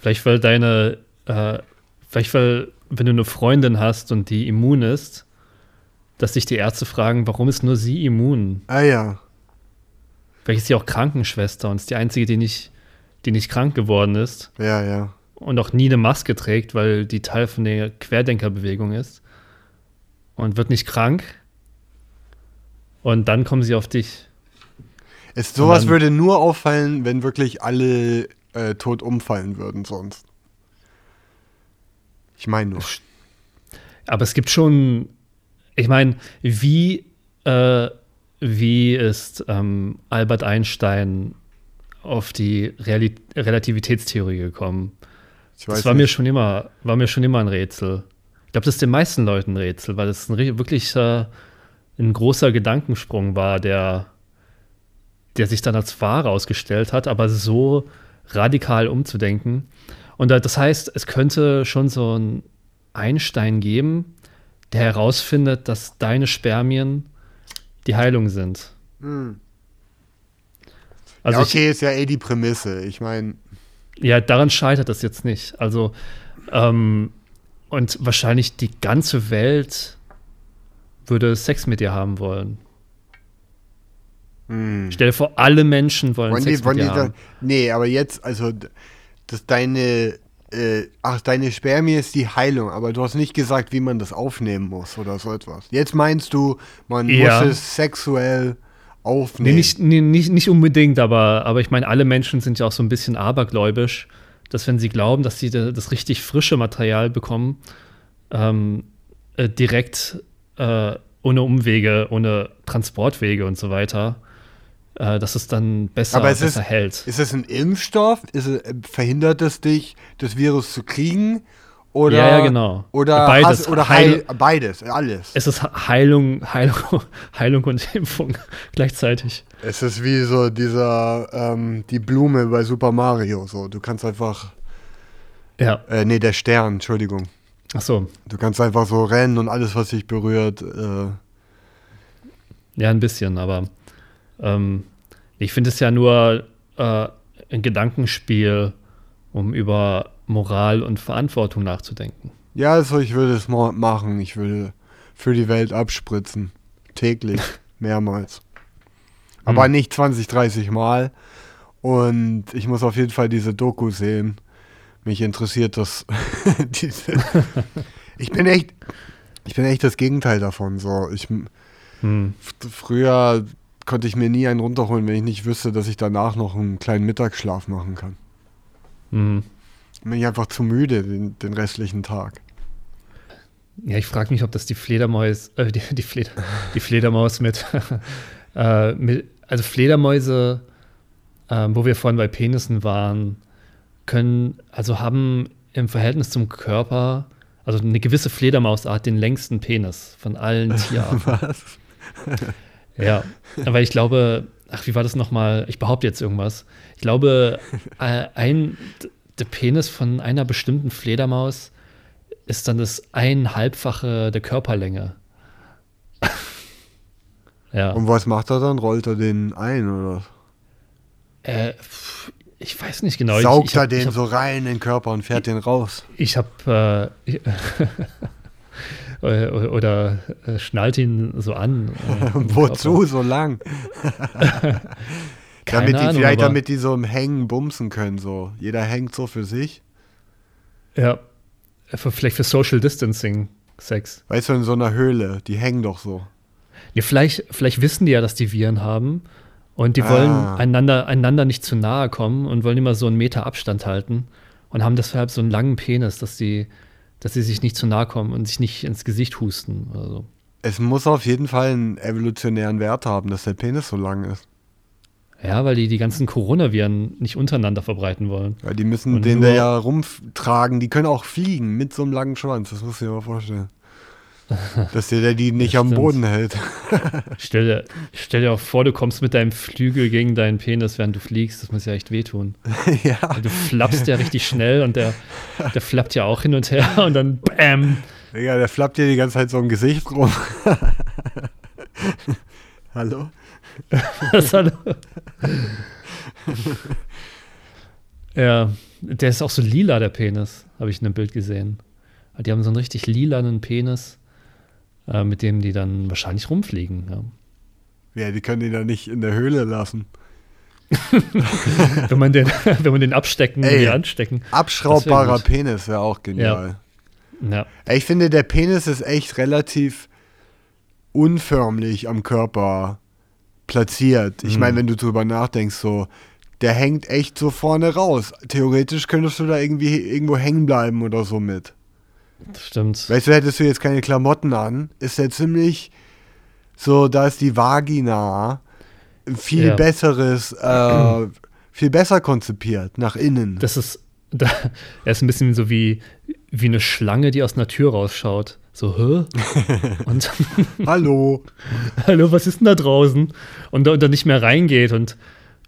vielleicht weil deine, äh, vielleicht weil, wenn du eine Freundin hast und die immun ist, dass sich die Ärzte fragen, warum ist nur sie immun? Ah ja. Vielleicht ist sie auch Krankenschwester und ist die einzige, die nicht, die nicht krank geworden ist Ja, ja. und auch nie eine Maske trägt, weil die Teil von der Querdenkerbewegung ist und wird nicht krank. Und dann kommen sie auf dich. Es, sowas dann- würde nur auffallen, wenn wirklich alle äh, tot umfallen würden sonst. Ich meine nur. Aber es gibt schon, ich meine, wie, äh, wie ist ähm, Albert Einstein auf die Reali Relativitätstheorie gekommen? Das war mir schon immer, war mir schon immer ein Rätsel. Ich glaube, das ist den meisten Leuten ein Rätsel, weil es ein, wirklich äh, ein großer Gedankensprung war, der, der sich dann als wahr herausgestellt hat, aber so radikal umzudenken. Und das heißt, es könnte schon so einen Einstein geben, der herausfindet, dass deine Spermien die Heilung sind. Hm. Also ja, ich, okay, ist ja eh die Prämisse. Ich meine, Ja, daran scheitert es jetzt nicht. Also, ähm, und wahrscheinlich die ganze Welt würde Sex mit dir haben wollen. hm. Stell dir vor, alle Menschen wollen wollen Sex die, mit dir haben. nee, aber jetzt, also, dass deine, äh, ach, deine Spermie ist die Heilung, aber du hast nicht gesagt, wie man das aufnehmen muss oder so etwas. Jetzt meinst du, man Ja. muss es sexuell Nee, aufnehmen. nicht, nee, nicht, nicht unbedingt, aber, aber ich meine, alle Menschen sind ja auch so ein bisschen abergläubisch, dass wenn sie glauben, dass sie da- das richtig frische Material bekommen, ähm, äh, direkt äh, ohne Umwege, ohne Transportwege und so weiter, äh, dass es dann besser, Aber es besser ist- hält. Ist es ein Impfstoff? Es, verhindert es dich, das Virus zu kriegen? Oder, Ja, ja, genau. Oder, Beides. hast, oder Heil- Heil, beides, alles. Es ist Heilung, Heilung, Heilung und Impfung gleichzeitig. Es ist wie so dieser, ähm, die Blume bei Super Mario. So, du kannst einfach, Ja, äh, nee, der Stern, Entschuldigung. ach so. Du kannst einfach so rennen und alles, was dich berührt. Äh, Ja, ein bisschen, aber ähm, ich finde es ja nur äh, ein Gedankenspiel, um über Moral und Verantwortung nachzudenken. ja, also ich würde es ma- machen. Ich würde für die Welt abspritzen. Täglich, mehrmals. Aber Hm. nicht 20, 30 Mal. Und ich muss auf jeden Fall diese Doku sehen. Mich interessiert das. ich bin echt, ich bin echt das Gegenteil davon. So, ich, Hm. früher konnte ich mir nie einen runterholen, wenn ich nicht wüsste, dass ich danach noch einen kleinen Mittagsschlaf machen kann. Hm. Bin ich einfach zu müde den, den restlichen Tag. Ja, ich frage mich, ob das die Fledermaus, äh, die, die, Fleder, die Fledermaus mit, äh, mit, also Fledermäuse, äh, wo wir vorhin bei Penissen waren, können, also haben im Verhältnis zum Körper, also eine gewisse Fledermausart den längsten Penis von allen Tierarten. Was? Ja, aber ich glaube, ach, wie war das nochmal? Ich behaupte jetzt irgendwas. Ich glaube, äh, ein, der Penis von einer bestimmten Fledermaus ist dann das einhalbfache der Körperlänge. ja. Und was macht er dann? Rollt er den ein oder? Äh, ich weiß nicht genau. Saugt ich, ich er den hab, so rein in den Körper und fährt den raus? Ich habe äh, oder, äh, schnallt ihn so an. Äh, Wozu so lang? damit die, vielleicht damit die so im Hängen bumsen können. So. Jeder hängt so für sich. Ja. Vielleicht für Social Distancing Sex. Weißt du, in so einer Höhle, die hängen doch so. Ja, vielleicht, vielleicht wissen die ja, dass die Viren haben und die ah. wollen einander, einander nicht zu nahe kommen und wollen immer so einen Meter Abstand halten und haben deshalb so einen langen Penis, dass die, dass sie sich nicht zu nahe kommen und sich nicht ins Gesicht husten. Also. Es muss auf jeden Fall einen evolutionären Wert haben, dass der Penis so lang ist. Ja, weil die die ganzen Coronaviren nicht untereinander verbreiten wollen. Ja, die müssen und den da ja rumtragen. Die können auch fliegen mit so einem langen Schwanz. Das musst du dir mal vorstellen. Dass der die nicht am Boden hält. stell, dir, stell dir auch vor, du kommst mit deinem Flügel gegen deinen Penis, während du fliegst. Das muss ja echt wehtun. ja. Du flappst ja richtig schnell und der, der flappt ja auch hin und her und dann BÄM. Ja, der flappt dir die ganze Zeit so im Gesicht rum. hallo? Was, hallo? ja, der ist auch so lila, der Penis, habe ich in einem Bild gesehen. Die haben so einen richtig lilanen Penis äh, mit dem die dann wahrscheinlich rumfliegen. Ja. ja, die können die dann nicht in der Höhle lassen. wenn, man den, wenn man den abstecken Ey, anstecken. Abschraubbarer Penis wäre auch genial. Ja. ja. Ey, ich finde, der Penis ist echt relativ unförmlich am Körper platziert. Ich mhm. meine, wenn du drüber nachdenkst, so, der hängt echt so vorne raus. Theoretisch könntest du da irgendwie irgendwo hängen bleiben oder so mit. Das stimmt. Weißt du, hättest du jetzt keine Klamotten an, ist der ziemlich so, da ist die Vagina viel ja. besseres, äh, viel besser konzipiert nach innen. Das ist, da, er ist ein bisschen so wie, wie eine Schlange, die aus einer Tür rausschaut. So, hä? Und Hallo. Hallo, was ist denn da draußen? Und, und dann nicht mehr reingeht und,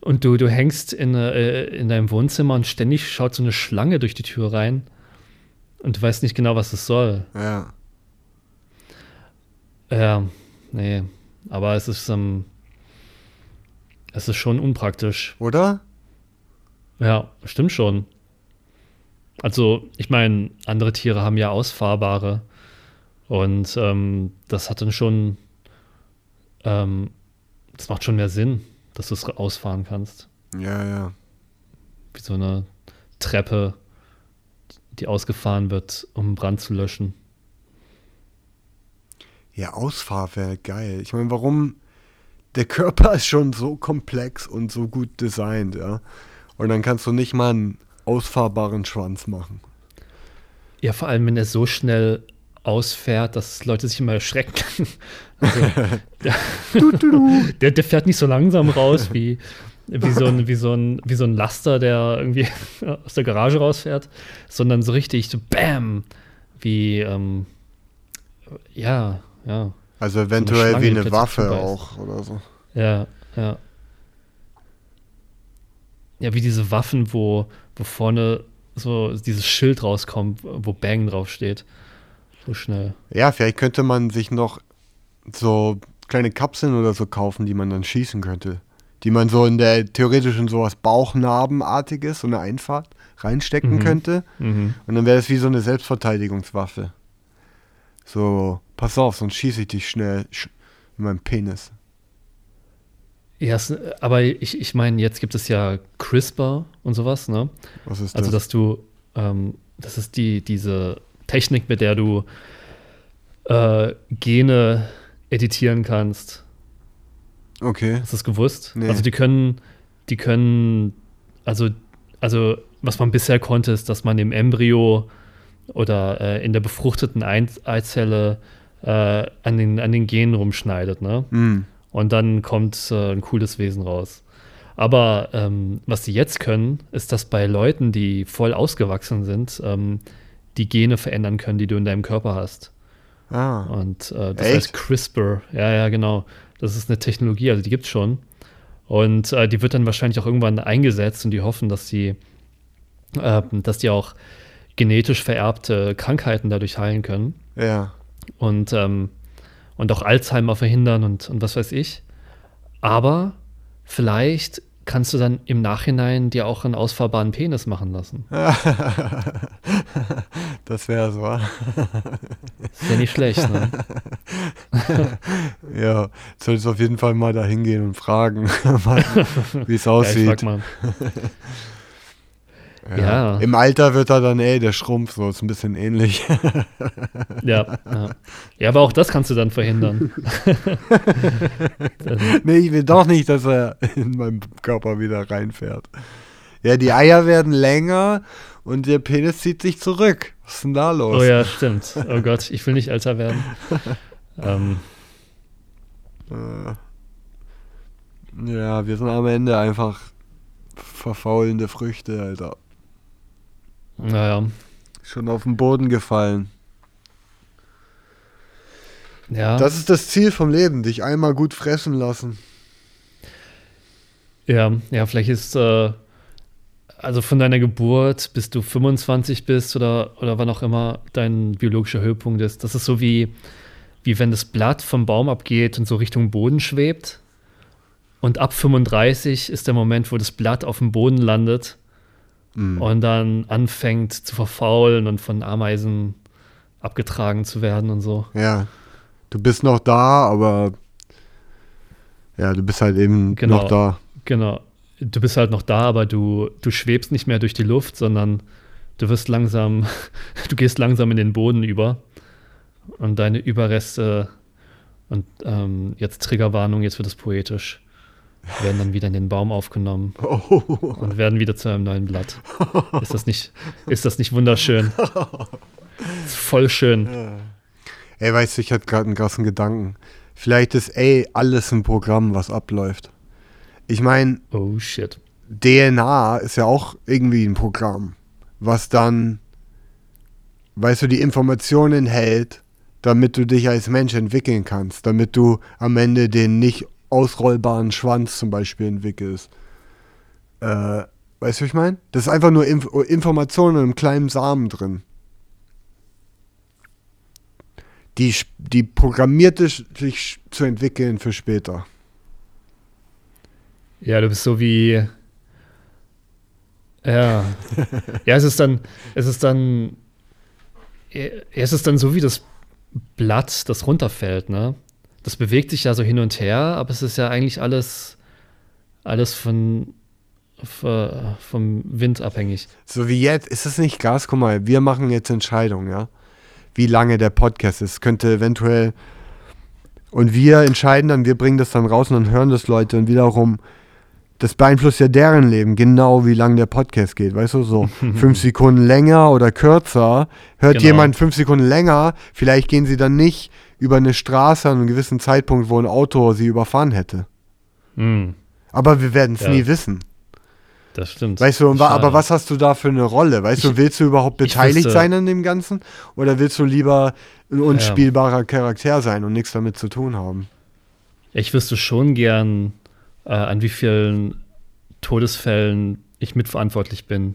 und du, du hängst in, äh, in deinem Wohnzimmer und ständig schaut so eine Schlange durch die Tür rein. Und du weißt nicht genau, was es soll. Ja. Ja, nee. Aber es ist, ähm, es ist schon unpraktisch. Oder? Ja, stimmt schon. Also, ich meine, andere Tiere haben ja ausfahrbare. Und ähm, das hat dann schon, ähm, das macht schon mehr Sinn, dass du es ausfahren kannst. Ja, ja. Wie so eine Treppe die ausgefahren wird, um Brand zu löschen. Ja, Ausfahr wäre geil. Ich meine, warum? Der Körper ist schon so komplex und so gut designt, ja. Und dann kannst du nicht mal einen ausfahrbaren Schwanz machen. Ja, vor allem, wenn er so schnell ausfährt, dass Leute sich immer erschrecken. Also, der, der, der, fährt nicht so langsam raus wie, wie so ein, wie so ein, wie so ein Laster, der irgendwie aus der Garage rausfährt, sondern so richtig so BAM! Wie, ähm, ja, ja. Also eventuell so eine wie eine Waffe auch oder so. Ja, ja. Ja, wie diese Waffen, wo, wo vorne so dieses Schild rauskommt, wo Bang draufsteht. So schnell. Ja, vielleicht könnte man sich noch so kleine Kapseln oder so kaufen, die man dann schießen könnte die man so in der theoretischen sowas Bauchnarbenartiges, so eine Einfahrt reinstecken mhm. könnte. Mhm. Und dann wäre das wie so eine Selbstverteidigungswaffe. So, pass auf, sonst schieße ich dich schnell in meinem Penis. Ja, aber ich, ich meine, jetzt gibt es ja CRISPR und sowas, ne? Was ist also, das? Also, dass du, ähm, das ist die, diese Technik, mit der du äh, Gene editieren kannst. Okay. Hast du das gewusst? Nee. Also die können, die können, also, also was man bisher konnte, ist, dass man im Embryo oder äh, in der befruchteten Eizelle äh, an, den, an den Genen rumschneidet, ne? Mm. Und dann kommt äh, ein cooles Wesen raus. Aber ähm, was sie jetzt können, ist, dass bei Leuten, die voll ausgewachsen sind, ähm, die Gene verändern können, die du in deinem Körper hast. Ah. Und äh, das Echt? heißt CRISPR. Ja, ja, genau. Das ist eine Technologie, also die gibt es schon. Und äh, die wird dann wahrscheinlich auch irgendwann eingesetzt und die hoffen, dass die, äh, dass die auch genetisch vererbte Krankheiten dadurch heilen können. Ja. Und, ähm, und auch Alzheimer verhindern und, und was weiß ich. Aber vielleicht kannst du dann im Nachhinein dir auch einen ausfahrbaren Penis machen lassen. das wäre so. Ist ja nicht schlecht, ne? ja, solltest auf jeden Fall mal da hingehen und fragen, wie es aussieht. Ja, ich frag mal. Ja. ja. Im Alter wird er dann, ey, der Schrumpf, so ist ein bisschen ähnlich. ja, ja. Ja, aber auch das kannst du dann verhindern. nee, ich will doch nicht, dass er in meinen Körper wieder reinfährt. Ja, die Eier werden länger und der Penis zieht sich zurück. Was ist denn da los? Oh ja, stimmt. Oh Gott, ich will nicht älter werden. ähm. Äh. Ja, wir sind am Ende einfach verfaulende Früchte, Alter. Naja. Schon auf den Boden gefallen. Ja. Das ist das Ziel vom Leben, dich einmal gut fressen lassen. Ja, ja, vielleicht ist, äh, also von deiner Geburt, bis du 25 bist oder, oder wann auch immer dein biologischer Höhepunkt ist, das ist so wie, wie wenn das Blatt vom Baum abgeht und so Richtung Boden schwebt. Und ab 35 ist der Moment, wo das Blatt auf dem Boden landet mhm. und dann anfängt zu verfaulen und von Ameisen abgetragen zu werden und so. Ja. Du bist noch da, aber ja, du bist halt eben genau, noch da. Genau. Du bist halt noch da, aber du, du schwebst nicht mehr durch die Luft, sondern du wirst langsam, du gehst langsam in den Boden über und deine Überreste und ähm, jetzt Triggerwarnung, jetzt wird es poetisch werden dann wieder in den Baum aufgenommen oh. und werden wieder zu einem neuen Blatt. Ist das nicht, ist das nicht wunderschön? voll schön. Ja. Ey, weißt du, ich hatte gerade einen krassen Gedanken. Vielleicht ist, ey, alles ein Programm, was abläuft. Ich meine, oh shit. DNA ist ja auch irgendwie ein Programm, was dann, weißt du, die Informationen hält, damit du dich als Mensch entwickeln kannst, damit du am Ende den nicht ausrollbaren Schwanz zum Beispiel entwickelst. Äh, weißt du, was ich meine? Das ist einfach nur Inf Informationen in einem kleinen Samen drin. Die, die programmierte sich zu entwickeln für später. Ja, du bist so wie. Ja. ja, es ist dann, es ist dann, es ist dann so wie das Blatt, das runterfällt, ne? Das bewegt sich ja so hin und her, aber es ist ja eigentlich alles, alles von, vom Wind abhängig. So wie jetzt, ist es nicht Gas? Guck mal, wir machen jetzt Entscheidungen, ja? Wie lange der Podcast ist. Könnte eventuell. Und wir entscheiden dann, wir bringen das dann raus und dann hören das Leute und wiederum, das beeinflusst ja deren Leben, genau wie lang der Podcast geht, weißt du, so fünf Sekunden länger oder kürzer. Hört genau. jemand fünf Sekunden länger, vielleicht gehen sie dann nicht über eine Straße an einem gewissen Zeitpunkt, wo ein Auto sie überfahren hätte. Mhm. Aber wir werden es ja. nie wissen. Das stimmt. Weißt du, aber was hast du da für eine Rolle? Weißt ich, du, willst du überhaupt beteiligt sein an dem Ganzen? Oder willst du lieber ein unspielbarer ja. Charakter sein und nichts damit zu tun haben? Ich wüsste schon gern, äh, an wie vielen Todesfällen ich mitverantwortlich bin.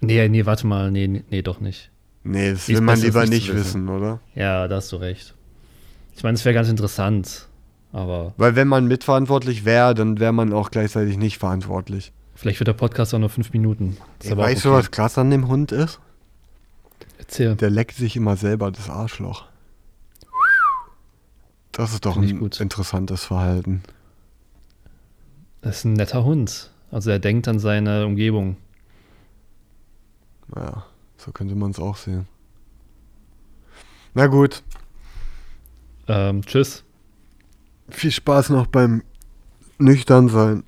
Nee, nee, warte mal, nee, nee, doch nicht. Nee, das will man lieber nicht wissen. wissen, oder? Ja, da hast du recht. Ich meine, es wäre ganz interessant, aber. Weil wenn man mitverantwortlich wäre, dann wäre man auch gleichzeitig nicht verantwortlich. Vielleicht wird der Podcast auch nur fünf Minuten. Ey, weißt okay. du, was krass an dem Hund ist? Erzähl. Der leckt sich immer selber das Arschloch. Das ist doch ein interessantes Verhalten. Das ist ein netter Hund. Also er denkt an seine Umgebung. Ja. So könnte man es auch sehen. Na gut. Ähm, tschüss. Viel Spaß noch beim Nüchtern sein.